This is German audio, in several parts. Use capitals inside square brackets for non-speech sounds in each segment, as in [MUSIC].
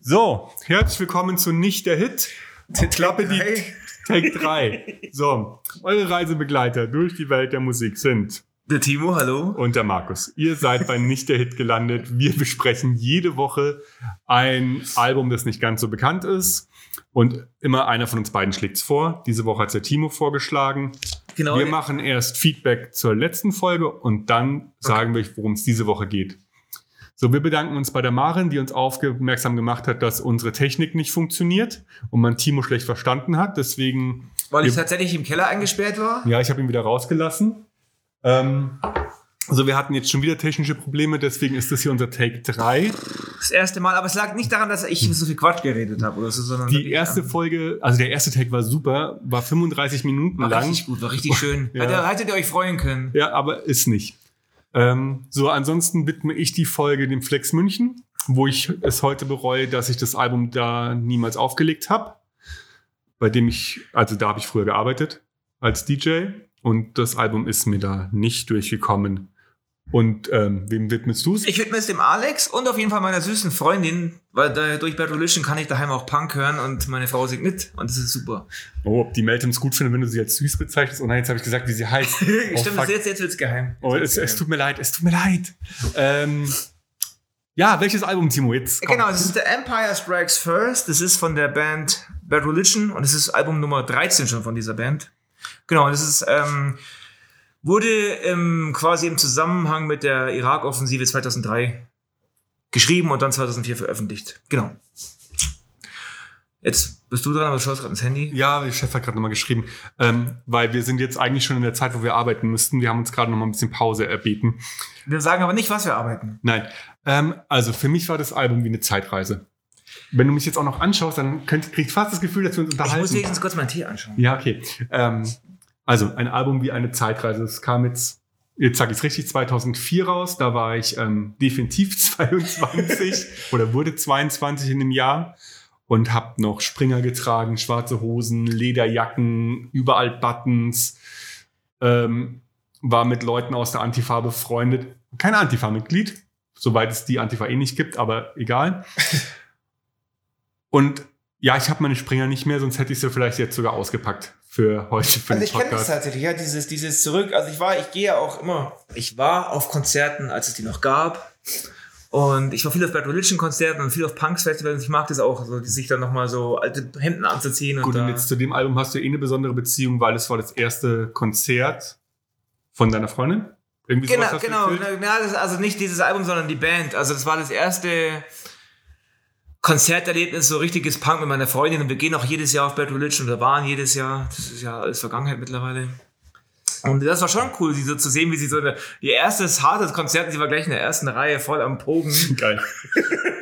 So, herzlich willkommen zu Nicht der Hit. Klappe die Take 3. So, eure Reisebegleiter durch die Welt der Musik sind Der Timo, hallo. und der Markus. Ihr seid bei Nicht der Hit gelandet. Wir besprechen jede Woche ein Album, das nicht ganz so bekannt ist. Und immer einer von uns beiden schlägt's vor. Diese Woche hat der Timo vorgeschlagen. Genau. Wir machen erst Feedback zur letzten Folge und dann sagen wir euch, worum es diese Woche geht. So, wir bedanken uns bei der Marin, die uns aufmerksam gemacht hat, dass unsere Technik nicht funktioniert und man Timo schlecht verstanden hat. Deswegen, Weil ich tatsächlich im Keller eingesperrt war. ja, ich habe ihn wieder rausgelassen. Ähm, also wir hatten jetzt schon wieder technische Probleme, deswegen ist das hier unser Take 3. Das erste Mal. Aber es lag nicht daran, dass ich so viel Quatsch geredet habe oder so, sondern Die erste Folge, also der erste Take war super, war 35 Minuten war lang. richtig gut, war richtig schön. [LAUGHS] Ja. Hättet ihr euch freuen können. Ja, aber ist nicht. Ähm, so, ansonsten widme ich die Folge dem Flex München, wo ich es heute bereue, dass ich das Album da niemals aufgelegt habe. Bei dem ich, also da habe ich früher gearbeitet als DJ und das Album ist mir da nicht durchgekommen. Und ähm, wem widmest du es? Ich widme es dem Alex und auf jeden Fall meiner süßen Freundin, weil da, durch Bad Religion kann ich daheim auch Punk hören und meine Frau singt mit und das ist super. Oh, ob die Meltons gut finden, wenn du sie als süß bezeichnest. Oh nein, jetzt habe ich gesagt, wie sie heißt. [LAUGHS] Oh, Stimmt, jetzt, jetzt wird's geheim. Jetzt oh es, es geheim. tut mir leid, es tut mir leid. Ähm, ja, welches Album, Timo? Jetzt komm. Genau, das ist der Empire Strikes First. Das ist von der Band Bad Religion und das ist Album Nummer 13 schon von dieser Band. Genau, das ist, ähm, wurde ähm, quasi im Zusammenhang mit der Irak-Offensive 2003 geschrieben und dann 2004 veröffentlicht. Genau. Jetzt bist du dran, aber du schaust gerade ins Handy. Ja, der Chef hat gerade nochmal geschrieben, ähm, weil wir sind jetzt eigentlich schon in der Zeit, wo wir arbeiten müssten. Wir haben uns gerade nochmal ein bisschen Pause erbeten. Wir sagen aber nicht, was wir arbeiten. Nein, ähm, also für mich war das Album wie eine Zeitreise. Wenn du mich jetzt auch noch anschaust, dann könnt, krieg ich fast das Gefühl, dass wir uns Ich muss unterhalten. wenigstens kurz meinen Tee anschauen. Ja, okay. Ähm, also ein Album wie eine Zeitreise. Das kam jetzt, jetzt sage ich es richtig, 2004 raus. Da war ich ähm, definitiv [LAUGHS] 22 oder wurde 22 in dem Jahr und habe noch Springer getragen, schwarze Hosen, Lederjacken, überall Buttons. Ähm, war mit Leuten aus der Antifa befreundet. Kein Antifa-Mitglied, soweit es die Antifa eh nicht gibt, aber egal. [LAUGHS] Und ja, ich habe meine Springer nicht mehr, sonst hätte ich sie vielleicht jetzt sogar ausgepackt für heute, für Also ich kenne das tatsächlich, ja, dieses, dieses zurück. Also ich war, ich gehe ja auch immer, ich war auf Konzerten, als es die noch gab. Und ich war viel auf Bad Religion Konzerten und viel auf Punks Festivals. Ich mag das auch, so, sich dann nochmal so alte Hemden anzuziehen. Gut, und und jetzt zu dem Album hast du eh eine besondere Beziehung, weil es war das erste Konzert von deiner Freundin. Irgendwie genau, genau. Na, also nicht dieses Album, sondern die Band. Also das war das erste Konzerterlebnis, so richtiges Punk mit meiner Freundin. Und wir gehen auch jedes Jahr auf Bad Religion oder waren jedes Jahr. Das ist ja alles Vergangenheit mittlerweile. Und das war schon cool, sie so zu sehen, wie sie so eine, ihr erstes hartes Konzert, sie war gleich in der ersten Reihe voll am Pogen. [LAUGHS] Geil.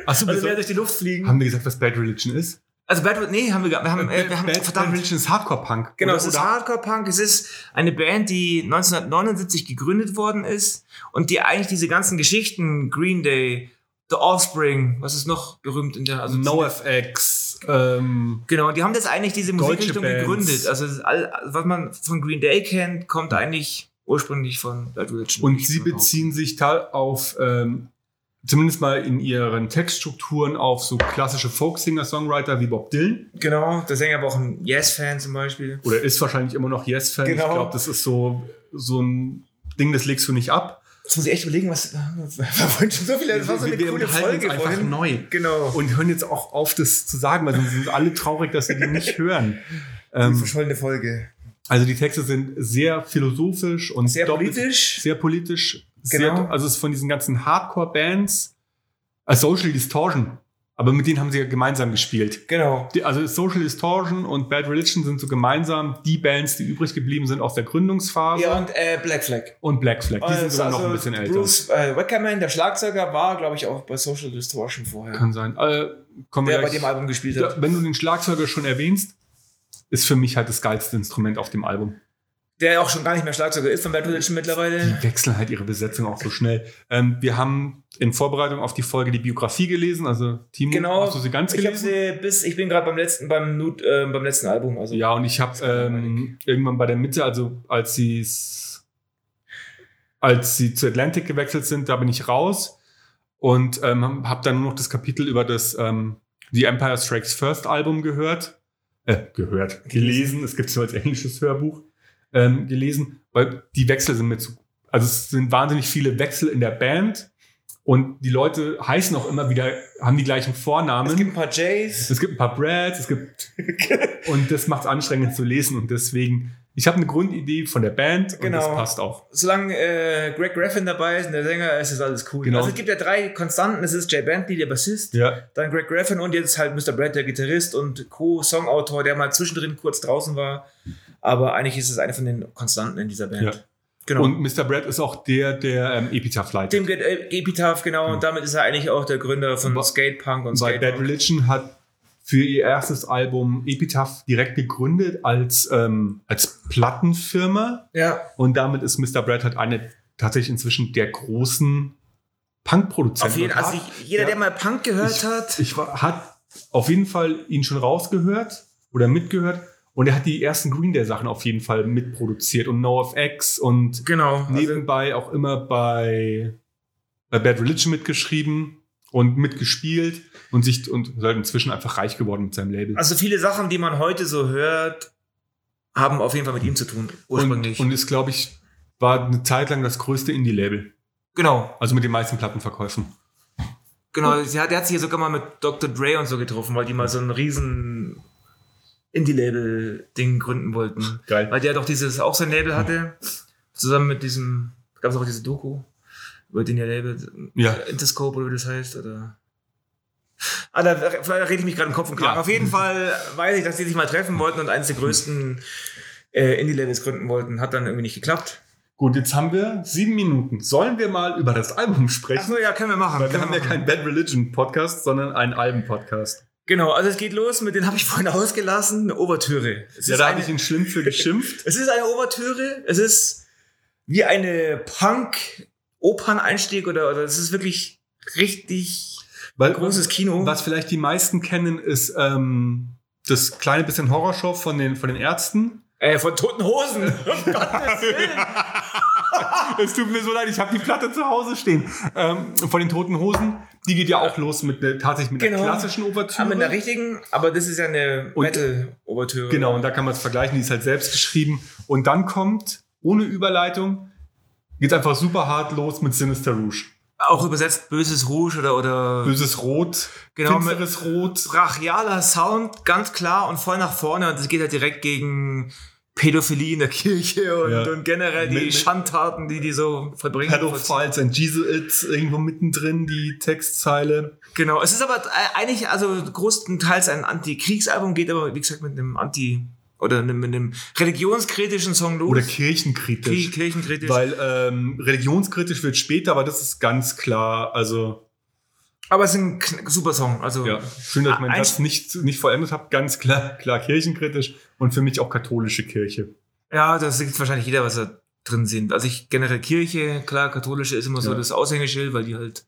Achso, Also mehr durch die Luft fliegen. haben wir gesagt, was Bad Religion ist? Also Bad, nee, haben wir, wir haben, äh, wir haben, Bad, Bad verdammt. Religion ist Hardcore-Punk. Genau, oder? es ist Oder- Hardcore-Punk. Es ist eine Band, die 1979 gegründet worden ist und die eigentlich diese ganzen Geschichten, Green Day, The Offspring, was ist noch berühmt in der, also NoFX. Ähm, Genau, die haben das eigentlich diese Musikrichtung gegründet. Also all, was man von Green Day kennt, kommt eigentlich ursprünglich von Bad Religion. und sie beziehen sich auf, ähm, zumindest mal in ihren Textstrukturen, auf so klassische Folksinger-Songwriter wie Bob Dylan. Genau, der Sänger war auch ein Yes-Fan zum Beispiel. Oder ist wahrscheinlich immer noch Yes-Fan. Genau. Ich glaube, das ist so, so ein Ding, das legst du nicht ab. Jetzt muss ich echt überlegen, was. [LAUGHS] Wir schon so viele. Das war so eine wir coole Folge uns einfach neu. Genau. Und hören jetzt auch auf, das zu sagen, weil sonst sind alle traurig, dass sie die nicht hören. [LAUGHS] Die Ähm, verschollene Folge. also die Texte sind sehr philosophisch und Sehr politisch. Sehr politisch. Genau. Sehr, also es ist von diesen ganzen Hardcore-Bands, äh, Social Distortion. Aber mit denen haben sie ja gemeinsam gespielt. Genau. Die, also Social Distortion und Bad Religion sind so gemeinsam die Bands, die übrig geblieben sind aus der Gründungsphase. Ja, und äh, Black Flag. und Black Flag. Die sind Also, sogar noch ein bisschen älter. Bruce äh, Wackerman, der Schlagzeuger, war, glaube ich, auch bei Social Distortion vorher. Kann sein. Äh, kommen der bei dem Album gespielt hat. wenn du den Schlagzeuger schon erwähnst, ist für mich halt das geilste Instrument auf dem Album. Der auch schon gar nicht mehr Schlagzeuger ist von Religion mittlerweile. Die wechseln halt ihre Besetzung auch so schnell. Ähm, wir haben in Vorbereitung auf die Folge die Biografie gelesen. Also Timo, Genau. hast du sie ganz Ich habe gelesen? sie bis, ich bin gerade beim letzten, beim, Nut, äh, beim letzten Album. Also ja, und ich habe ähm, irgendwann bei der Mitte, also als sie als sie zu Atlantic gewechselt sind, da bin ich raus und ähm, habe dann nur noch das Kapitel über das ähm, The Empire Strikes First Album gehört. Äh, gehört. Gelesen. Es gibt es nur als englisches Hörbuch. Ähm, gelesen. Weil die Wechsel sind mir zu. Also es sind wahnsinnig viele Wechsel in der Band. Und die Leute heißen auch immer wieder, haben die gleichen Vornamen. Es gibt ein paar Jays. Es gibt ein paar Brads, es gibt. [LAUGHS] und das macht es anstrengend zu lesen. Und deswegen, ich habe eine Grundidee von der Band und Genau. das passt auch. Solange äh, Greg Graffin dabei ist und der Sänger, ist das alles cool. Genau. Also es gibt ja drei Konstanten. Es ist Jay Bentley, der Bassist, Ja. dann Greg Graffin und jetzt halt Mr. Brad, der Gitarrist und Co-Songautor, der mal zwischendrin kurz draußen war. Aber eigentlich ist es eine von den Konstanten in dieser Band. Ja. Genau. Und Mr. Brad ist auch der, der ähm, Epitaph leitet. dem geht äh, Epitaph, genau, und damit ist er eigentlich auch der Gründer von Skatepunk und Weil Bad Skatepunk. Religion hat für ihr erstes Album Epitaph direkt gegründet als, ähm, als Plattenfirma. Ja, Und damit ist Mr. Brad halt eine tatsächlich inzwischen der großen Punkproduzenten. auf jeden also ich, jeder, ja. der mal Punk gehört hat, Ich war, hat auf jeden Fall ihn schon rausgehört oder mitgehört. Und er hat die ersten Green Day Sachen auf jeden Fall mitproduziert und NoFX und genau. Also, nebenbei auch immer bei, bei Bad Religion mitgeschrieben und mitgespielt und sich und halt inzwischen einfach reich geworden mit seinem Label. also viele Sachen, die man heute so hört, haben auf jeden Fall mit ihm zu tun, ursprünglich. Und, und ist, glaube ich, war eine Zeit lang das größte Indie-Label. genau, Also mit den meisten Plattenverkäufen. genau. Sie hat, der hat sich ja sogar mal mit Dr. Dre und so getroffen, weil die mal so ein riesen Indie-Label-Ding gründen wollten. Geil. Weil der doch dieses auch sein Label hatte, zusammen mit diesem, gab es auch diese Doku über den ihr Label, Ja. Interscope oder wie das heißt, oder? Ah, da, da rede ich mich gerade im Kopf und Kragen. Ja. Auf jeden Fall weiß ich, dass die sich mal treffen wollten und eines der größten äh, Indie-Labels gründen wollten. Hat dann irgendwie nicht geklappt. Gut, jetzt haben wir sieben Minuten. Sollen wir mal über das Album sprechen? Achso, ja, können wir machen. Weil wir haben ja machen. keinen Bad Religion Podcast, sondern einen Alben-Podcast. Genau, also es geht los mit, den habe ich vorhin ausgelassen, eine Ouvertüre. Es Ja, ist da habe ich ihn schlimm für [LAUGHS] geschimpft. Es ist eine Ouvertüre, es ist wie eine Punk-Opern-Einstieg oder, oder es ist wirklich richtig Weil, großes Kino. Was vielleicht die meisten kennen, ist ähm, das kleine bisschen Horrorshow von den, von den Ärzten. Äh, von Toten Hosen. Um Gottes Willen. [LAUGHS] es tut mir so leid, ich habe die Platte zu Hause stehen. Ähm, von den Toten Hosen. Die geht ja auch los mit ne, tatsächlich mit Genau. einer klassischen Ouvertüre. Aber mit der richtigen, aber das ist ja eine Metal-Ouvertüre. Genau, und da kann man es vergleichen, die ist halt selbst geschrieben. Und dann kommt, ohne Überleitung, geht einfach super hart los mit Sinister Rouge. Auch übersetzt Böses Rouge oder, oder Böses Rot, Genau, finsteres Rot. brachialer Sound, ganz klar und voll nach vorne. Und das geht halt direkt gegen Pädophilie in der Kirche und, Ja. und generell die Mit- mit- Schandtaten, die die so verbringen. Pedophiles and Jesuits irgendwo mittendrin, die Textzeile. Genau, es ist aber äh, eigentlich, also großteils ein Anti-Kriegsalbum, geht aber, wie gesagt, mit einem Anti- oder einem- mit einem religionskritischen Song los. Oder kirchenkritisch. Kirchenkritisch. Weil ähm, religionskritisch wird später, aber das ist ganz klar. Also, aber es ist ein super Song. Also, ja, schön, dass ich meinen Ein- Satz nicht, nicht vollendet habe. Ganz klar, klar kirchenkritisch und für mich auch katholische Kirche. ja, das sieht wahrscheinlich jeder, was da drin sind. Also ich generell Kirche, klar, katholische ist immer so Ja. das Aushängeschild, weil die halt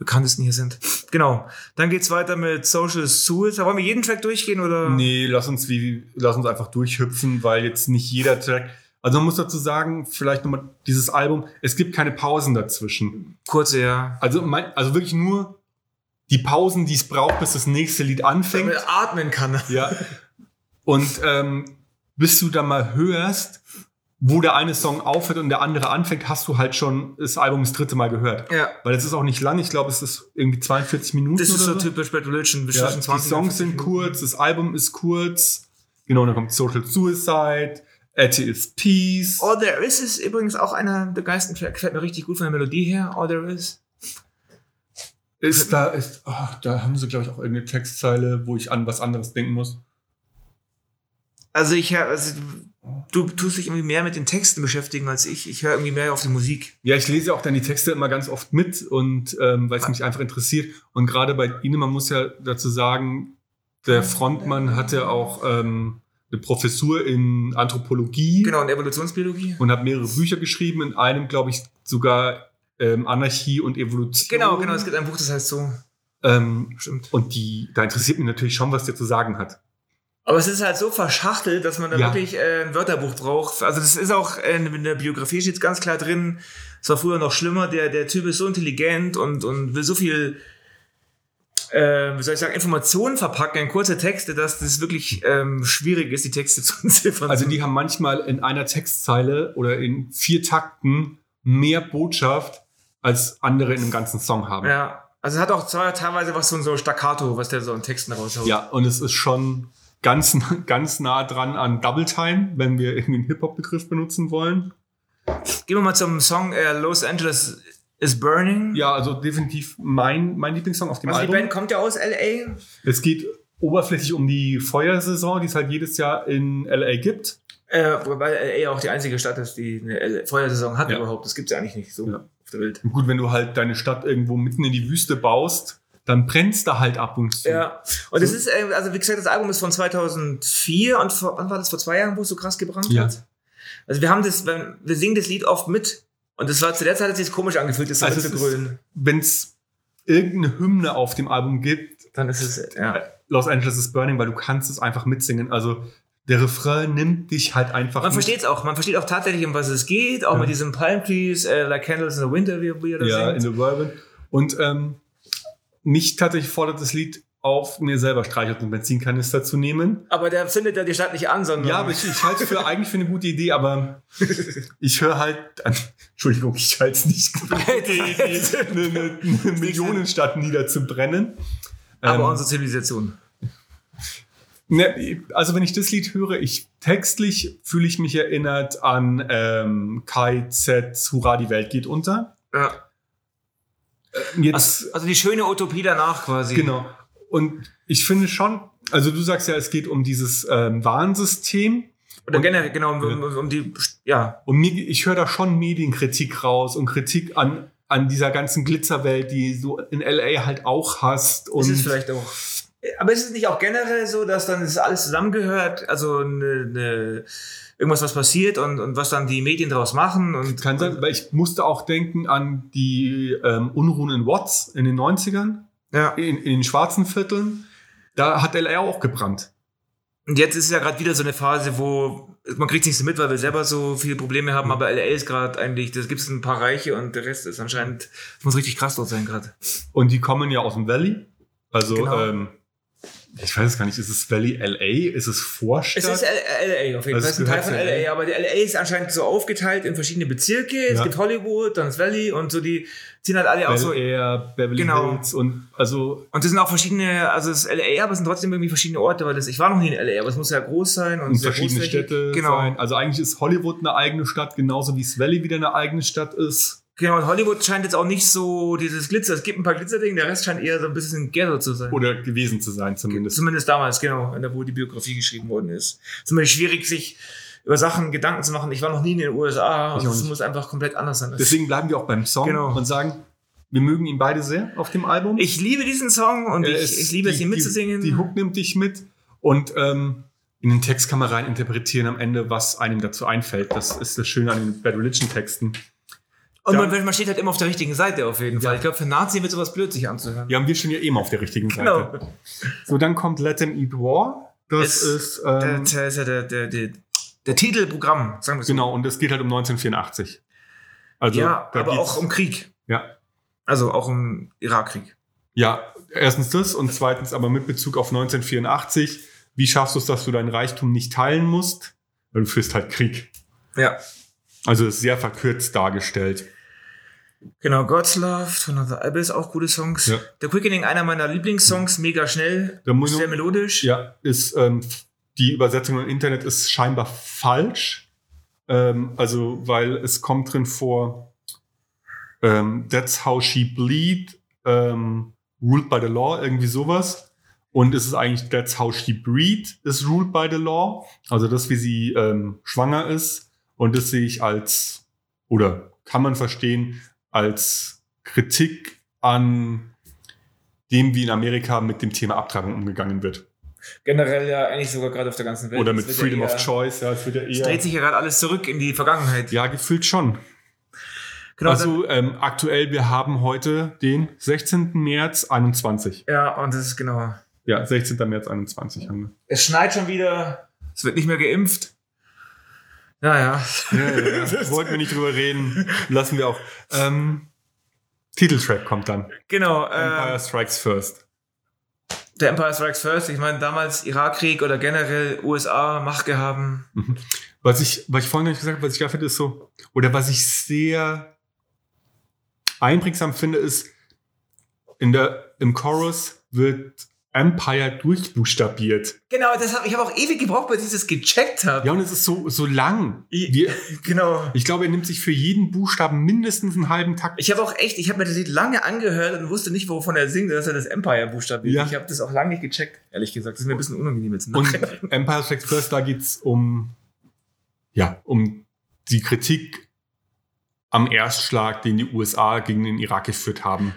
bekanntesten hier sind. Genau. Dann geht's weiter mit Social Suicide. Wollen wir jeden Track durchgehen oder? Nee, lass uns, wie, lass uns einfach durchhüpfen, weil jetzt nicht jeder Track. Also man muss dazu sagen, vielleicht nochmal dieses Album, es gibt keine Pausen dazwischen. Kurze, ja. Also, mein, also wirklich nur die Pausen, die es braucht, bis das nächste Lied anfängt. Damit atmen kann. Ja. Und ähm, bis du dann mal hörst, wo der eine Song aufhört und der andere anfängt, hast du halt schon das Album das dritte Mal gehört. Ja. Weil es ist auch nicht lang, ich glaube, es ist irgendwie 42 Minuten. Das ist oder so typisch Bad Religion. Ja, zwischen die 20 und Songs 50 sind kurz, das Album ist kurz. Genau, dann kommt Social Suicide, Atheist Peace. All There Is ist übrigens auch einer der geilsten. Gefällt mir richtig gut von der Melodie her. All There Is. Ist da, ist, oh, da haben sie, glaube ich, auch irgendeine Textzeile, wo ich an was anderes denken muss. Also ich hör, also du tust dich irgendwie mehr mit den Texten beschäftigen als ich. Ich höre irgendwie mehr auf die Musik. Ja, ich lese auch dann die Texte immer ganz oft mit und ähm, weil es mich einfach interessiert. Und gerade bei Ihnen, man muss ja dazu sagen, der Frontmann hatte auch ähm, eine Professur in Anthropologie Genau, und Evolutionsbiologie. und hat mehrere Bücher geschrieben. In einem, glaube ich, sogar ähm, Anarchie und Evolution. Genau, genau. Es gibt ein Buch, das heißt so. Ähm, Stimmt. und die, da interessiert mich natürlich schon, was der zu sagen hat. Aber es ist halt so verschachtelt, dass man da Ja. wirklich äh, ein Wörterbuch braucht. Also das ist auch äh, in der Biografie steht ganz klar drin. Es war früher noch schlimmer. Der der Typ ist so intelligent und und will so viel äh, wie soll ich sagen, Informationen verpacken in kurze Texte, dass das wirklich ähm, schwierig ist, die Texte [LAUGHS] zu entziffern. Also die haben manchmal in einer Textzeile oder in vier Takten mehr Botschaft, als andere in einem ganzen Song haben. ja, also es hat auch teilweise was von so Staccato, was der so in Texten raushaut. Ja, und es ist schon ganz, [LAUGHS] ganz nah dran an Double Time, wenn wir irgendwie einen Hip-Hop-Begriff benutzen wollen. Gehen wir mal zum Song äh, Los Angeles is Burning. Ja, also definitiv mein, mein Lieblingssong auf dem Also die Album. Band kommt ja aus L.A. Es geht oberflächlich um die Feuersaison, die es halt jedes Jahr in LA gibt. Äh, wobei L.A. auch die einzige Stadt ist, die eine Feuersaison hat Ja. überhaupt. Das gibt's ja eigentlich nicht so Ja. auf der Welt. Und gut, wenn du halt deine Stadt irgendwo mitten in die Wüste baust, dann brennst du halt ab und zu. Ja, und es ist, äh, also wie gesagt, das Album ist von 2004 und vor, wann war das, vor zwei Jahren, wo es so krass gebrannt Ja. hat? Also wir haben das, wir singen das Lied oft mit und das war zu der Zeit, hat es sich komisch angefühlt, das so Also es mitzugrölen. Wenn es irgendeine Hymne auf dem Album gibt, Dann ist es, ja. Los Angeles is Burning, weil du kannst es einfach mitsingen. Also der Refrain nimmt dich halt einfach. Man versteht es auch, man versteht auch tatsächlich, um was es geht, auch Ja. mit diesem Palm Trees, äh, like candles in the winter, wie, er das Ja, in singt. the Urban. Und ähm, mich tatsächlich fordert das Lied auf, mir selber Streichholz und Benzinkanister zu nehmen. Aber der zündet ja die Stadt nicht an, sondern Ja, aber ich, ich halte es für [LAUGHS] eigentlich für eine gute Idee, aber ich höre halt, Entschuldigung, ich halte es nicht [LAUGHS] für eine gute Idee, eine, eine, eine Millionenstadt niederzubrennen. aber Ähm, unsere Zivilisation. Ne, also wenn ich das Lied höre, ich textlich fühle ich mich erinnert an ähm, KZ Hurra, die Welt geht unter. Ja. Jetzt, Also, also die schöne Utopie danach quasi. genau. Und ich finde schon, also du sagst ja, es geht um dieses ähm, Warnsystem. Oder Und- generell, genau, um, um, um die, ja, Und ich höre da schon Medienkritik raus und Kritik an, an dieser ganzen Glitzerwelt, die du in LA halt auch hast. Und ist es vielleicht auch. Aber ist es nicht auch generell so, dass dann das alles zusammengehört? Also ne, ne, irgendwas, was passiert und, und was dann die Medien daraus machen? Und, kann sein, weil ich musste auch denken an die ähm, Unruhen in Watts in den 90ern. Ja. in, in den schwarzen Vierteln, da hat LA auch gebrannt. Und jetzt ist ja gerade wieder so eine Phase, wo man kriegt nicht so mit, weil wir selber so viele Probleme haben, aber LA ist gerade eigentlich, da gibt es ein paar Reiche und der Rest ist anscheinend, muss richtig krass dort sein gerade. Und die kommen ja aus dem Valley. Also, Genau. ähm, ich weiß es gar nicht, ist es Valley LA? Ist es Vorstadt? Es ist LA auf jeden Also Fall. es Es ist ein Teil von LA. LA, aber der LA ist anscheinend so aufgeteilt in verschiedene Bezirke. Es Ja. gibt Hollywood, dann das Valley und so die ziehen halt alle auch Bel so. Air, Beverly Genau. Hills und also Und das sind auch verschiedene, also das LA, aber es sind trotzdem irgendwie verschiedene Orte, weil das, ich war noch nie in LA, aber es muss ja groß sein und, und verschiedene. Städte Genau. sein. Also eigentlich ist Hollywood eine eigene Stadt, genauso wie es Valley wieder eine eigene Stadt ist. Genau, Hollywood scheint jetzt auch nicht so dieses Glitzer, es gibt ein paar Glitzerdinge, der Rest scheint eher so ein bisschen Ghetto zu sein. Oder gewesen zu sein zumindest. Zumindest damals, genau, in der, wo die Biografie geschrieben worden ist. Es ist immer schwierig, sich über Sachen Gedanken zu machen. Ich war noch nie in den USA und es muss einfach komplett anders sein. Deswegen bleiben wir auch beim Song Genau. und sagen, wir mögen ihn beide sehr auf dem Album. ich liebe diesen Song und Er ich, ich liebe es, die- ihn mitzusingen. Die, die Hook nimmt dich mit und ähm, in den Text kann man rein interpretieren am Ende, was einem dazu einfällt. Das ist das Schöne an den Bad Religion Texten. Und man, man steht halt immer auf der richtigen Seite auf jeden Fall. Ich glaube, für Nazi wird sowas blöd, sich anzuhören. Ja, haben wir schon ja eben auf der richtigen Seite. Genau. So, dann kommt Let Them Eat War. Das ist, ähm, der, ist ja der, der, der, Titelprogramm, sagen wir so. genau, und es geht halt um 1984. Also, ja, aber auch um Krieg. Ja, Also auch um Irakkrieg. ja, erstens das und zweitens aber mit Bezug auf 1984. Wie schaffst du es, dass du dein Reichtum nicht teilen musst? Weil du führst halt Krieg. Ja. Also ist sehr verkürzt dargestellt. Genau, God's Love von Another Abyss, auch gute Songs. Ja. The Quickening, einer meiner Lieblingssongs, mega schnell, sehr melodisch. Ja, ist ähm, die Übersetzung im Internet ist scheinbar falsch. Ähm, also, weil es kommt drin vor, ähm, that's how she bleed, ähm, ruled by the law, irgendwie sowas. Und es ist eigentlich that's how she breed is ruled by the law. Also das, wie sie ähm, schwanger ist. Und das sehe ich als, oder kann man verstehen, als Kritik an dem, wie in Amerika mit dem Thema Abtreibung umgegangen wird. Generell ja eigentlich sogar gerade auf der ganzen Welt. Oder mit Freedom ja eher, of Choice, ja, es wird ja Es eher. dreht sich ja gerade alles zurück in die Vergangenheit. ja, gefühlt schon. Genau, also ähm, aktuell, wir haben heute den 16. März 21. dann, ja, und das ist genau. Ja, 16. März 21 haben wir. Es schneit schon wieder, es wird nicht mehr geimpft. Naja. Ja, ja, ja. [LAUGHS] Wollten wir nicht drüber reden. Lassen wir auch. Ähm, Titeltrack kommt dann. Genau. Empire Äh, Strikes First. der Empire Strikes First, ich meine, damals Irakkrieg oder generell USA Macht gehaben. Was ich, was ich vorhin nicht gesagt habe, was ich da finde, ist so, oder was ich sehr einprägsam finde, ist, in der, im Chorus wird Empire durchbuchstabiert. Genau, das hab, ich habe auch ewig gebraucht, bis ich das gecheckt habe. Ja, und es ist so, so lang. Wir, [LAUGHS] Genau. ich glaube, er nimmt sich für jeden Buchstaben mindestens einen halben Takt. Ich habe auch echt, ich habe mir das Lied lange angehört und wusste nicht, wovon er singt, dass er das Empire buchstabiert. Ja. Ich habe das auch lange nicht gecheckt, ehrlich gesagt. Das ist mir ein bisschen unangenehm jetzt. Und Empire Strikes First, da geht's um, ja, um die Kritik am Erstschlag, den die USA gegen den Irak geführt haben.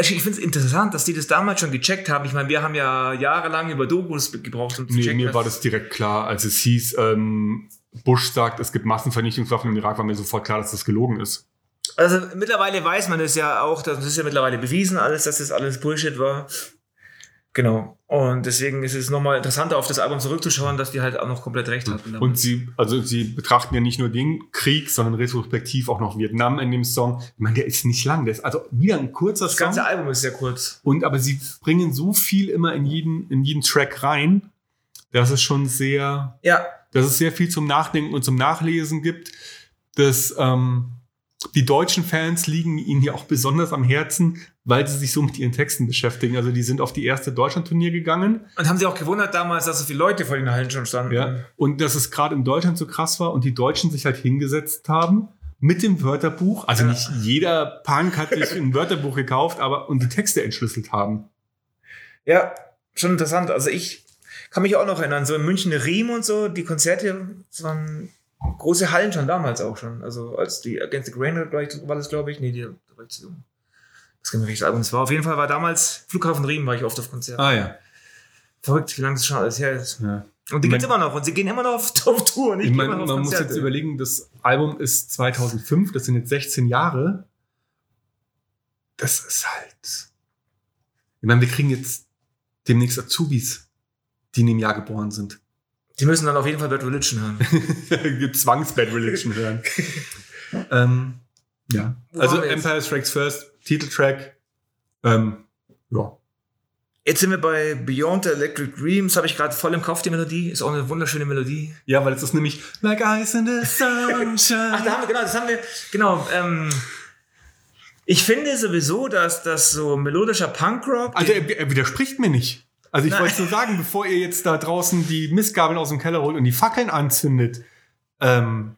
Ich finde es interessant, dass die das damals schon gecheckt haben. Ich meine, wir haben ja jahrelang über Dokus gebraucht, um zu Nee, checken. mir war das direkt klar, als es hieß, ähm, Bush sagt, es gibt Massenvernichtungswaffen im Irak, war mir sofort klar, dass das gelogen ist. Also mittlerweile weiß man das ja auch, das ist ja mittlerweile bewiesen alles, dass das alles Bullshit war. Genau. Und deswegen ist es nochmal interessanter, auf das Album zurückzuschauen, dass die halt auch noch komplett recht hatten. damit. Und sie, also sie betrachten ja nicht nur den Krieg, sondern retrospektiv auch noch Vietnam in dem Song. Ich meine, der ist nicht lang, der ist also wieder ein kurzer das Song. ganze Album ist sehr kurz. Und aber sie bringen so viel immer in jeden, in jeden Track rein, dass es schon sehr, Ja, dass es sehr viel zum Nachdenken und zum Nachlesen gibt. Dass ähm, die deutschen Fans liegen ihnen ja auch besonders am Herzen, weil sie sich so mit ihren Texten beschäftigen. Also die sind auf die erste Deutschland-Turnier gegangen. und haben sie auch gewundert damals, dass so viele Leute vor den Hallen schon standen. Ja. Und dass es gerade in Deutschland so krass war und die Deutschen sich halt hingesetzt haben mit dem Wörterbuch. Also Ja. nicht jeder Punk hat sich ein Wörterbuch gekauft, aber und die Texte entschlüsselt haben. Ja, schon interessant. Also ich kann mich auch noch erinnern, so in München Riem und so, die Konzerte, das waren große Hallen schon damals auch schon. Also als die Against the Grain war das, glaube ich. Nee, die war ich zu jung. Das kann mir welches Album es war. Auf jeden Fall war damals Flughafen Riem, war ich oft auf Konzerten. Ah ja. Verrückt, wie lange das schon alles her ist. ja. Und die Ich gibt's mein- immer noch und sie gehen immer noch auf, [LAUGHS] auf Tour. und Ich gehe meine, man muss Konzerte. jetzt überlegen, das Album ist 2005, das sind jetzt 16 Jahre. Das ist halt. Ich meine, wir kriegen jetzt demnächst Azubis, die in dem Jahr geboren sind. Die müssen dann auf jeden Fall Bad Religion hören. [LAUGHS] Zwangs-Bad Religion hören. [LAUGHS] ähm, ja. Wo Also? Empire Strikes First, Titeltrack. Ähm, ja. Jetzt sind wir bei Beyond the Electric Dreams, habe ich gerade voll im Kopf, die Melodie. Ist auch eine wunderschöne Melodie. Ja, weil es ist nämlich Like Ice in the Sunshine. Ach, da haben wir, genau, das haben wir, genau, ähm, ich finde sowieso, dass das so melodischer Punkrock, Also er, er widerspricht mir nicht. Also ich Nein. wollte nur sagen, bevor ihr jetzt da draußen die Mistgabeln aus dem Keller holt und die Fackeln anzündet, ähm,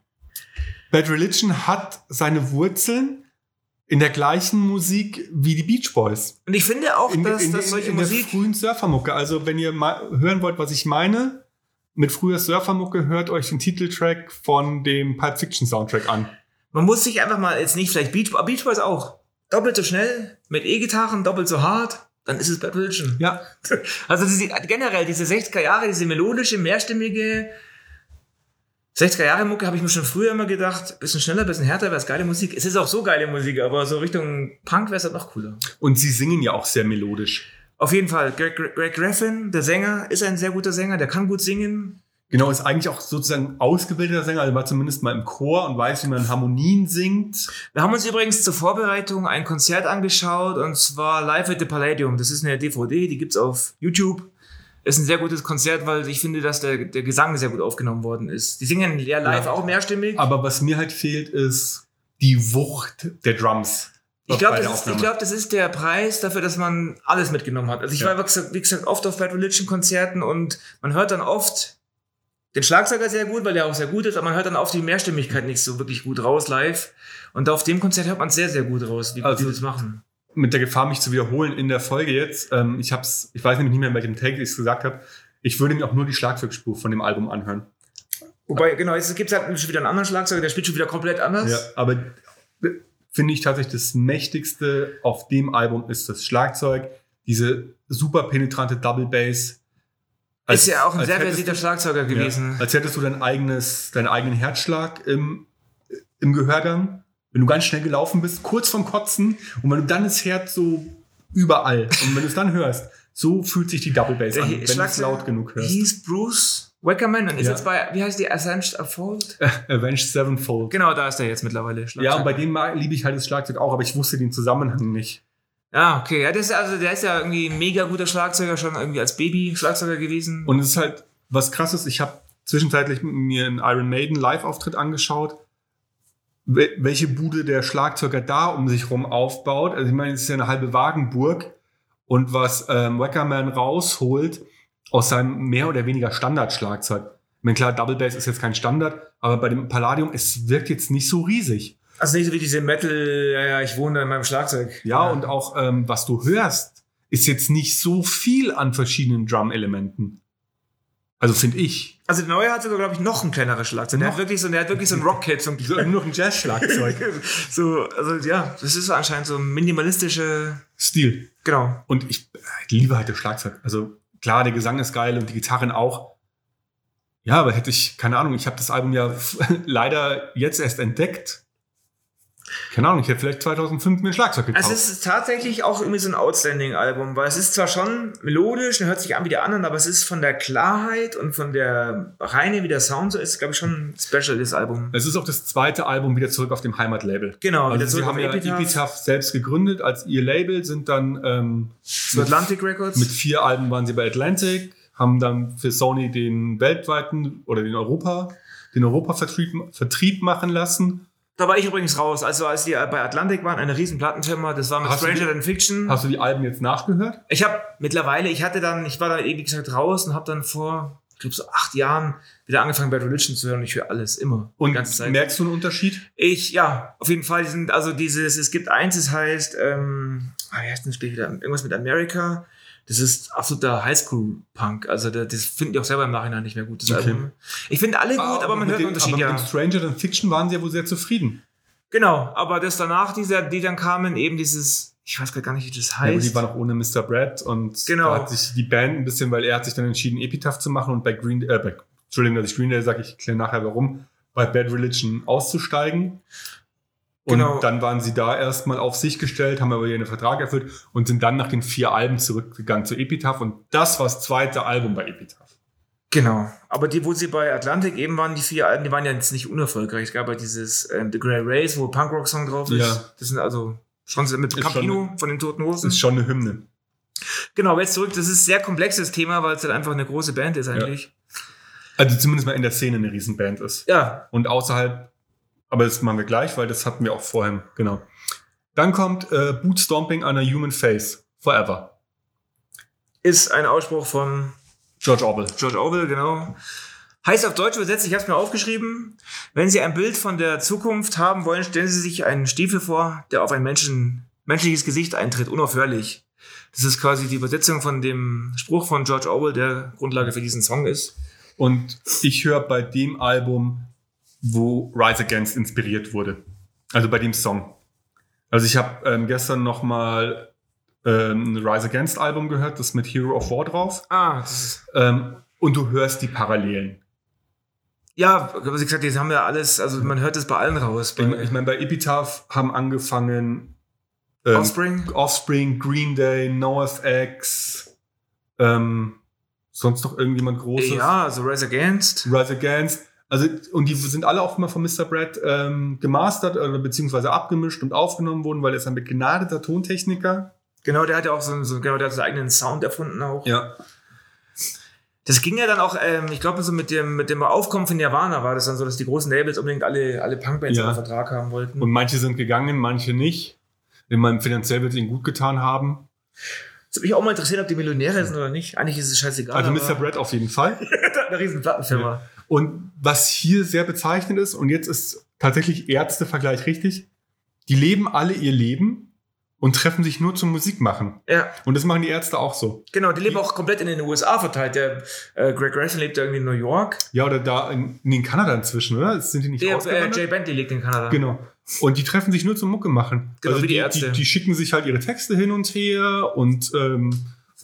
Bad Religion hat seine Wurzeln in der gleichen Musik wie die Beach Boys. und ich finde auch, In, dass, in, dass in, solche in der Musik, frühen Surfermucke. Also wenn ihr mal hören wollt, was ich meine, mit früher Surfermucke, hört euch den Titeltrack von dem Pulp Fiction Soundtrack an. man muss sich einfach mal jetzt nicht vielleicht Beach, Beach Boys auch, doppelt so schnell, mit E-Gitarren, doppelt so hart, dann ist es Bad Religion. Ja, [LAUGHS] Also diese, generell diese 60er Jahre, diese melodische, mehrstimmige 60er Jahre Mucke habe ich mir schon früher immer gedacht, bisschen schneller, bisschen härter, wäre es geile Musik. Es ist auch so geile Musik, aber so Richtung Punk wäre es halt noch cooler. und sie singen ja auch sehr melodisch. Auf jeden Fall, Greg, Greg, Greg Graffin, der Sänger, ist ein sehr guter Sänger, der kann gut singen. Genau, ist eigentlich auch sozusagen ausgebildeter Sänger, also war zumindest mal im Chor und weiß, wie man Harmonien singt. Wir haben uns übrigens zur Vorbereitung ein Konzert angeschaut und zwar Live at the Palladium. Das ist eine DVD, die gibt's auf YouTube. Ist ein sehr gutes Konzert, weil ich finde, dass der, der Gesang sehr gut aufgenommen worden ist. Die singen ja live Ja. auch mehrstimmig. Aber was mir halt fehlt, ist die Wucht der Drums. Ich glaube, das, ist- ich glaub, das ist der Preis dafür, dass man alles mitgenommen hat. Also ich Ja. war, wie gesagt, oft auf Bad Religion Konzerten und man hört dann oft den Schlagzeuger sehr gut, weil der auch sehr gut ist, aber man hört dann auf die Mehrstimmigkeit nicht so wirklich gut raus live. Und auf dem Konzert hört man sehr, sehr gut raus, wie Also- die das machen. Mit der Gefahr, mich zu wiederholen in der Folge jetzt, ähm, ich hab's, ich weiß nämlich nicht mehr, in welchem Take ich es gesagt habe, ich würde mir auch nur die Schlagzeugspur von dem Album anhören. Wobei, genau, jetzt gibt es halt schon wieder einen anderen Schlagzeuger, der spielt schon wieder komplett anders. Ja, aber finde ich tatsächlich das Mächtigste auf dem Album ist das Schlagzeug, diese super penetrante Double Bass. ist ja auch ein sehr versierter Schlagzeuger gewesen. Ja, als hättest du dein eigenes, deinen eigenen Herzschlag im, im Gehörgang, wenn du ganz schnell gelaufen bist, kurz vom Kotzen und wenn du dann das Herz so überall und wenn du es dann hörst, so fühlt sich die Double Bass an, wenn du es laut genug hörst. hieß Bruce Wackerman und ist Ja. jetzt bei, wie heißt die, Avenged Unfold? Avenged Sevenfold. Genau, da ist er jetzt mittlerweile. Ja, Schlagzeuger. und bei dem liebe ich halt das Schlagzeug auch, aber ich wusste den Zusammenhang nicht. Ja, okay. Ja, das ist also, der ist ja irgendwie ein mega guter Schlagzeuger, schon irgendwie als Baby Schlagzeuger gewesen. Und es ist halt was krasses. Ich habe zwischenzeitlich mir einen Iron Maiden Live-Auftritt angeschaut. Wel- Welche Bude der Schlagzeuger da um sich rum aufbaut. Also ich meine, es ist ja eine halbe Wagenburg. Und was ähm, Wackerman rausholt aus seinem mehr oder weniger Standard-Schlagzeug. Ich meine, klar, Double Bass ist jetzt kein Standard, aber bei dem Palladium, es wirkt jetzt nicht so riesig. also nicht so wie diese Metal, ja, ja, ich wohne in meinem Schlagzeug. Ja, und auch ähm, was du hörst, ist jetzt nicht so viel an verschiedenen Drum-Elementen. Also finde ich. Also der neue hat sogar, glaube ich, noch ein kleineres Schlagzeug. Der hat wirklich so, der hat wirklich so ein [LAUGHS] Rockkit, so ein Nur ein Jazz-Schlagzeug. [LAUGHS] so, also ja, das ist so anscheinend so minimalistische, Stil. genau. Und ich äh, liebe halt das Schlagzeug. Also klar, der Gesang ist geil und die Gitarren auch. Ja, aber hätte ich, keine Ahnung, ich habe das Album ja [LAUGHS] leider jetzt erst entdeckt. Keine Ahnung, ich hätte vielleicht 2005 mir ein Schlagzeug gekauft. Also es ist tatsächlich auch irgendwie so ein Outstanding-Album, weil es ist zwar schon melodisch und hört sich an wie die anderen, aber es ist von der Klarheit und von der Reine, wie der Sound so ist, glaube ich, schon ein special, das Album. es ist auch das zweite Album wieder zurück auf dem Heimatlabel. Genau, Also sie haben ja Epitaph, Epitaph selbst gegründet als ihr Label, sind dann ähm, zu Atlantic Records. mit vier Alben waren sie bei Atlantic, haben dann für Sony den weltweiten oder den Europa, den Europa-Vertrieb Vertrieb machen lassen. Da war ich übrigens raus. Also als die bei Atlantic waren, eine riesen Plattenfirma, das war mit Hast Stranger Than Fiction. Hast du die Alben jetzt nachgehört? Ich habe mittlerweile, ich hatte dann, ich war dann eben wie gesagt raus und habe dann vor, ich glaube so acht Jahren wieder angefangen Bad Religion zu hören. Ich höre alles immer. Und merkst du einen Unterschied? Ich, ja, auf jeden Fall. Die sind, also dieses, es gibt eins, das heißt, ähm, ah, wie heißt denn das wieder? Irgendwas mit America. Das ist absoluter Highschool-Punk. Also da- das finden die auch selber im Nachhinein nicht mehr gut, das Okay. Album. Ich finde alle gut, aber man mit hört einen Unterschied, aber ja. mit dem Stranger Than Fiction waren sie ja wohl sehr zufrieden. Genau, aber das danach, dieser, die dann kamen, eben dieses, ich weiß gar nicht, wie das Ja, aber heißt. die waren auch ohne Mr. Brad und Genau. da hat sich die Band ein bisschen, weil er hat sich dann entschieden, Epitaph zu machen und bei Green, äh, bei, Entschuldigung, dass ich Green Day sage, ich erkläre nachher warum, bei Bad Religion auszusteigen. Und Genau. dann waren sie da erstmal auf sich gestellt, haben aber ihren Vertrag erfüllt und sind dann nach den vier Alben zurückgegangen zu Epitaph und das war das zweite Album bei Epitaph. Genau. Aber die, wo sie bei Atlantic eben waren, die vier Alben, die waren ja jetzt nicht unerfolgreich. Es gab ja dieses ähm, The Grey Race, wo Punkrock-Song drauf ist. Ja. Das sind also schon mit Ist Campino von den Toten Hosen. Das ist schon eine Hymne. Genau, aber jetzt zurück. Das ist ein sehr komplexes Thema, weil es halt einfach eine große Band ist eigentlich. Also zumindest mal in der Szene eine Riesenband ist. Ja, Und außerhalb, aber das machen wir gleich, weil das hatten wir auch vorhin, genau. Dann kommt äh, Boot Stomping on a Human Face, Forever. ist ein Ausspruch von George Orwell. George Orwell, genau. Heißt auf Deutsch übersetzt, ich habe es mir aufgeschrieben, wenn Sie ein Bild von der Zukunft haben wollen, stellen Sie sich einen Stiefel vor, der auf ein Menschen, menschliches Gesicht eintritt, unaufhörlich. Das ist quasi die Übersetzung von dem Spruch von George Orwell, der Grundlage für diesen Song ist. Und ich höre bei dem Album, wo Rise Against inspiriert wurde. Also bei dem Song. Also ich habe ähm, gestern noch mal ähm, ein Rise Against Album gehört, das mit Hero of War drauf. Ah, Ähm, und du hörst die Parallelen. ja, was ich gesagt, jetzt haben wir alles, also man hört es bei allen raus. Bei Ich, ich meine, bei Epitaph haben angefangen ähm, Offspring, Offspring, Green Day, NoFX, ähm, sonst noch irgendjemand Großes? ja, also Rise Against. Rise Against. Also, und die sind alle auch immer von Mr. Brad ähm, gemastert oder beziehungsweise abgemischt und aufgenommen worden, weil er ist ein begnadeter Tontechniker. Genau, der hat ja auch so, so genau, der hat seinen eigenen Sound erfunden auch. Ja. Das ging ja dann auch, ähm, ich glaube, so mit dem, mit dem Aufkommen von Nirvana war das dann so, dass die großen Labels unbedingt alle, alle Punkbands Ja. unter Vertrag haben wollten. Und manche sind gegangen, manche nicht. Ich meine, finanziell wird es ihnen gut getan haben. Das würde mich auch mal interessieren, ob die Millionäre sind oder nicht. Eigentlich ist es scheißegal. Also Mr. Brad auf jeden Fall. [LAUGHS] eine riesen Plattenfirma. Und was hier sehr bezeichnend ist, und jetzt ist tatsächlich Ärztevergleich richtig, die leben alle ihr Leben und treffen sich nur zum Musikmachen. Ja, Und das machen die Ärzte auch so. genau. Die leben auch komplett in den USA verteilt. Der äh, Greg Grayson lebt ja irgendwie in New York. Ja, oder da in, in Kanada inzwischen, oder? Sind die nicht Der äh? Jay Bentley lebt in Kanada. Genau. Und die treffen sich nur zum Mucke machen. Genau, wie die die, Ärzte. Die, die schicken sich halt ihre Texte hin und her und ähm,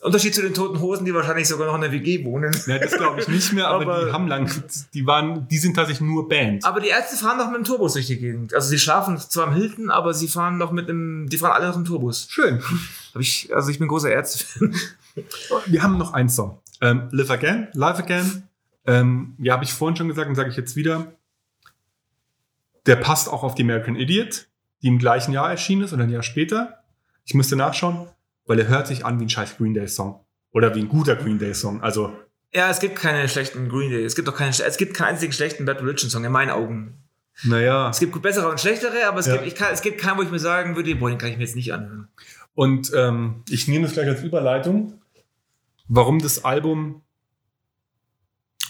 Unterschied zu den Toten Hosen, die wahrscheinlich sogar noch in der WG wohnen. ja, das glaube ich nicht mehr, aber, Aber- die haben lang, die waren, die sind tatsächlich nur Band. Aber die Ärzte fahren doch mit dem Turbus durch die Gegend. Also sie schlafen zwar am Hilton, aber sie fahren noch mit einem, die fahren alle noch im Turbus. Schön. Hab ich, also ich bin großer Ärzte-Fan. Wir haben noch einen Song. Ähm, Live Again, Live Again. Ähm, ja, habe ich vorhin schon gesagt und sage ich jetzt wieder. Der passt auch auf die American Idiot, die im gleichen Jahr erschienen ist oder ein Jahr später. Ich müsste nachschauen, weil er hört sich an wie ein scheiß Green Day Song. Oder wie ein guter Green Day Song. Also, Ja, es gibt keine schlechten Green Day. Es gibt auch keine, es gibt keinen einzigen schlechten Bad Religion Song, in meinen Augen. naja. Es gibt bessere und schlechtere, aber es, Ja. gibt, ich kann, es gibt keinen, wo ich mir sagen würde, boah, den kann ich mir jetzt nicht anhören. Und ähm, ich nehme das gleich als Überleitung, warum das Album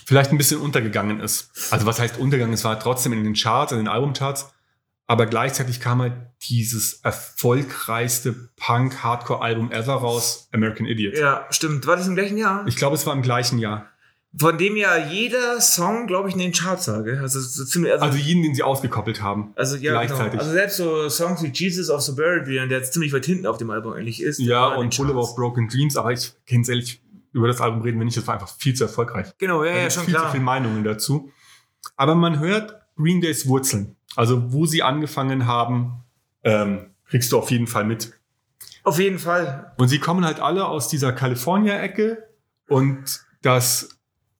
vielleicht ein bisschen untergegangen ist. Also was heißt untergegangen? Es war trotzdem in den Charts, in den Albumcharts, aber gleichzeitig kam halt dieses erfolgreichste Punk-Hardcore-Album ever raus, American Idiot. Ja, stimmt. War das im gleichen Jahr? Ich glaube, es war im gleichen Jahr. Von dem ja jeder Song, glaube ich, in den Charts war, gell? Also, so ziemlich, also, Also jeden, den sie ausgekoppelt haben. also ja, gleichzeitig. Genau. Also selbst so Songs wie Jesus of Suburbia, der jetzt ziemlich weit hinten auf dem Album eigentlich ist. Ja, und. Boulevard of Broken Dreams, aber ich kenne ehrlich, über das Album reden wir nicht, das war einfach viel zu erfolgreich. Genau, ja, Da ja, schon viel zu klar. viele Meinungen dazu. Aber man hört Green Days Wurzeln. Also wo sie angefangen haben, ähm, kriegst du auf jeden Fall mit. Auf jeden Fall. Und sie kommen halt alle aus dieser California-Ecke und dass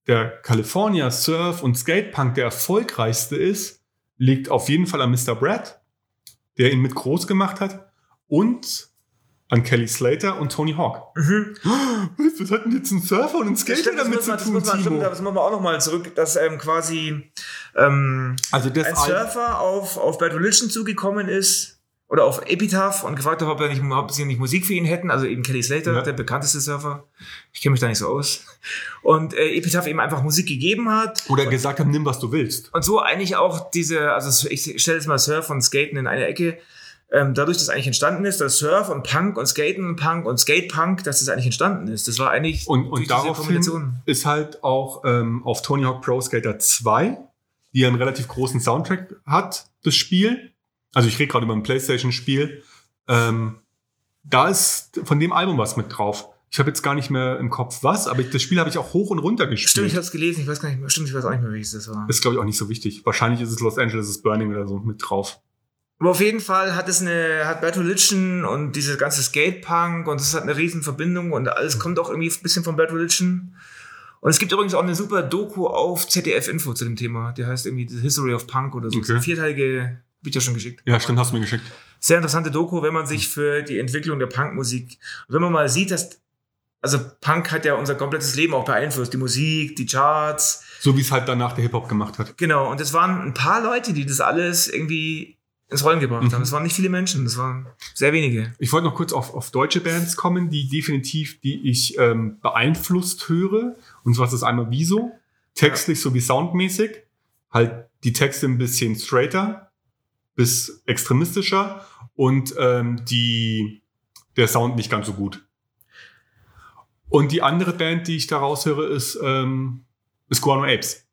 der California Surf und Skatepunk der erfolgreichste ist, liegt auf jeden Fall an Mr. Brad, der ihn mit groß gemacht hat und an Kelly Slater und Tony Hawk. Mhm. Was, denn jetzt ein Surfer und ein Skater Stimmt, damit zu man, das tun, muss man, stimmt, Timo? das muss man auch nochmal zurück, dass ähm, quasi ähm, Also das ein Surfer auf, auf Bad Religion zugekommen ist oder auf Epitaph und gefragt hat, ob, er nicht, ob sie nicht Musik für ihn hätten. Also eben Kelly Slater, Ja. der bekannteste Surfer. Ich kenne mich da nicht so aus. Und äh, Epitaph eben einfach Musik gegeben hat. Oder gesagt haben, nimm was du willst. Und so eigentlich auch diese, also ich stelle jetzt mal Surf und Skaten in eine Ecke. Ähm, dadurch, dass eigentlich entstanden ist, dass Surf und Punk und Skaten und Punk und Skate-Punk, dass das eigentlich entstanden ist. Das war eigentlich Und, und daraufhin ist halt auch ähm, auf Tony Hawk Pro Skater 2, die einen relativ großen Soundtrack hat, das Spiel. Also ich rede gerade über ein Playstation-Spiel. Ähm, da ist von dem Album was mit drauf. Ich habe jetzt gar nicht mehr im Kopf was, aber ich, das Spiel habe ich auch hoch und runter gespielt. Stimmt, ich habe es gelesen, ich weiß gar nicht mehr, stimmt, ich weiß auch nicht mehr, welches das war. ist, glaube ich, auch nicht so wichtig. Wahrscheinlich ist es Los Angeles is Burning oder so mit drauf. Aber auf jeden Fall hat es eine, hat Bad Religion und diese ganze Skatepunk und es hat eine riesen Verbindung und alles kommt auch irgendwie ein bisschen von Bad Religion. Und es gibt übrigens auch eine super Doku auf ZDF Info zu dem Thema. Die heißt irgendwie The History of Punk oder so. Okay. Okay. Vierteilige, hab ich dir schon geschickt. Ja, stimmt, hast du mir geschickt. Sehr interessante Doku, wenn man sich für die Entwicklung der Punkmusik, wenn man mal sieht, dass, also Punk hat ja unser komplettes Leben auch beeinflusst. Die Musik, die Charts, So wie es halt danach der Hip-Hop gemacht hat. Genau, und es waren ein paar Leute, die das alles irgendwie ins Rollen gebracht Mhm. haben. Es waren nicht viele Menschen, das waren sehr wenige. Ich wollte noch kurz auf, auf deutsche Bands kommen, die definitiv, die ich ähm, beeinflusst höre. Und zwar ist das einmal Wieso, textlich sowie soundmäßig. Halt die Texte ein bisschen straighter bis extremistischer und ähm, die, der Sound nicht ganz so gut. Und die andere Band, die ich da raushöre, ist, ähm, ist Guano Apes.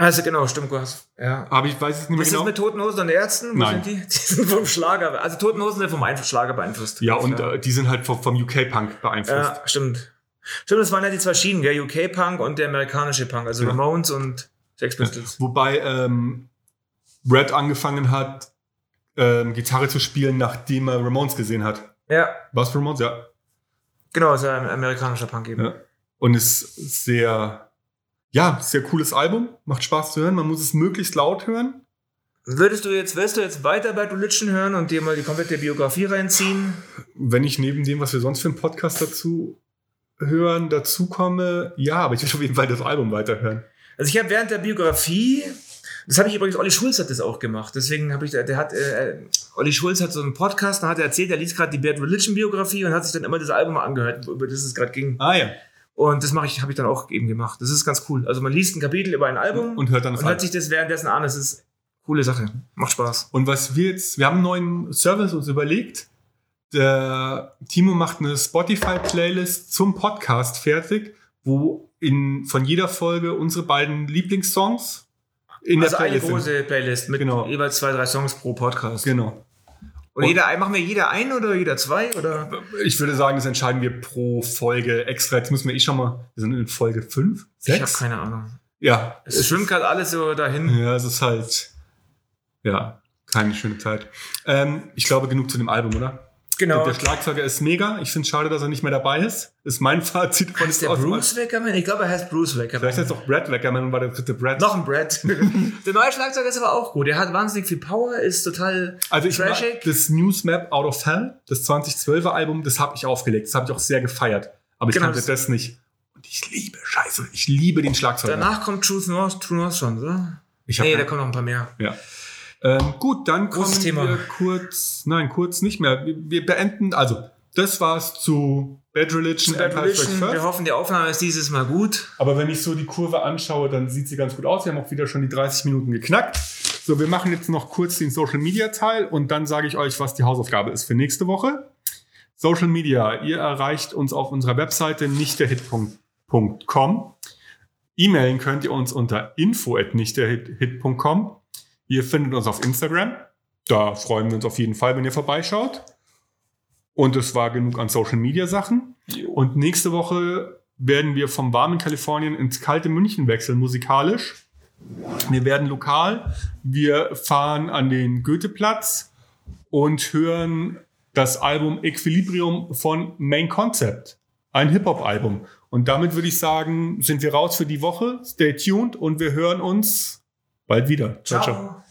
Also genau, stimmt, du hast, ja. Aber ich weiß es nicht mehr Was genau. ist mit Toten Hosen und Ärzten? Wo Nein. sind die? [LAUGHS] Die sind vom Schlager, also Toten Hosen sind vom Einfluss Schlager beeinflusst. ja, und äh, die sind halt vom, vom UK-Punk beeinflusst. ja, stimmt. Stimmt, das waren ja die zwei Schienen, der UK-Punk und der amerikanische Punk, also Ja. Ramones und Sex Pistols. Wobei ähm, Brad angefangen hat, ähm, Gitarre zu spielen, nachdem er Ramones gesehen hat. Ja, Was Ramones? Ja. genau, ist ja ein amerikanischer Punk eben. ja. Und ist sehr, ja, sehr cooles Album. Macht Spaß zu hören. Man muss es möglichst laut hören. Würdest du jetzt, willst du jetzt weiter Bad Religion hören und dir mal die komplette Biografie reinziehen? Wenn ich neben dem, was wir sonst für einen Podcast dazu hören, dazu komme, ja, aber ich will auf jeden Fall das Album weiterhören. Also ich habe während der Biografie, das habe ich übrigens, Olli Schulz hat das auch gemacht. Deswegen habe ich, der hat, äh, Olli Schulz hat so einen Podcast, da hat er erzählt, er liest gerade die Bad Religion Biografie und hat sich dann immer das Album angehört, über das es gerade ging. Ah ja. Und das mache ich, habe ich dann auch eben gemacht. Das ist ganz cool. Also man liest ein Kapitel über ein Album Und hört dann das und hört sich das währenddessen an. Das ist eine coole Sache. Macht Spaß. Und was wir jetzt, wir haben einen neuen Service uns überlegt. Der Timo macht eine Spotify-Playlist zum Podcast fertig, wo in, von jeder Folge unsere beiden Lieblingssongs in also der eine Playlist sind. große Playlist mit Genau. jeweils zwei, drei Songs pro Podcast. Genau. Und jeder, ein- machen wir jeder ein oder jeder zwei? Oder? Ich würde sagen, das entscheiden wir pro Folge extra. Jetzt müssen wir eh schon mal, wir sind in Folge 5, Ich habe 6. keine Ahnung. Ja, Es schwimmt gerade alles so dahin. ja, es ist halt, ja, keine schöne Zeit. Ähm, ich glaube, genug zu dem Album, oder? Genau. Der Schlagzeuger ist mega. Ich finde es schade, dass er nicht mehr dabei ist. Ist mein [LAUGHS] Fazit von Ist der Bruce Weckerman? Ich glaube, er heißt Bruce Weckerman. Vielleicht heißt auch Brad Weckerman war der dritte Brad. Noch ein Brad. [LAUGHS] der neue Schlagzeuger ist aber auch gut. Der hat wahnsinnig viel Power, ist total Also ich trashig. das Newsmap Out of Hell, das 2012er Album, das habe ich aufgelegt. Das habe ich auch sehr gefeiert. Aber ich Genau, kannte das- nicht. Und ich liebe, scheiße, ich liebe den Schlagzeuger. Danach kommt Truth North, True North schon, oder? ich Nee, da kommen noch ein paar mehr. Ja. Ähm, gut, dann kommen Großes Thema. wir kurz, nein, kurz nicht mehr. Wir, wir beenden, also, das war's zu Bad Religion, Bad Religion, wir hoffen, die Aufnahme ist dieses Mal gut. Aber wenn ich so die Kurve anschaue, dann sieht sie ganz gut aus. Wir haben auch wieder schon die 30 Minuten geknackt. So, wir machen jetzt noch kurz den Social Media Teil und dann sage ich euch, was die Hausaufgabe ist für nächste Woche. Social Media, ihr erreicht uns auf unserer Webseite nichtderhit.com. E-Mailen könnt ihr uns unter info@nichtderhit.com. Ihr findet uns auf Instagram. Da freuen wir uns auf jeden Fall, wenn ihr vorbeischaut. Und es war genug an Social Media Sachen. Und nächste Woche werden wir vom warmen Kalifornien ins kalte München wechseln, musikalisch. Wir werden lokal. Wir fahren an den Goetheplatz und hören das Album Equilibrium von Main Concept. Ein Hip-Hop-Album. Und damit würde ich sagen, sind wir raus für die Woche. Stay tuned und wir hören uns bald wieder. ciao. ciao. Ciao.